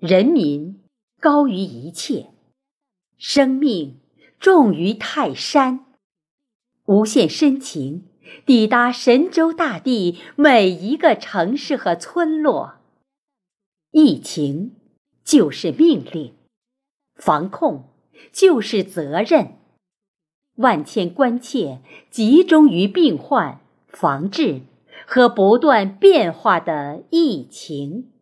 人民高于一切生命重于泰山无限深情抵达神州大地每一个城市和村落。疫情就是命令防控就是责任万千关切集中于病患防治和不断变化的疫情。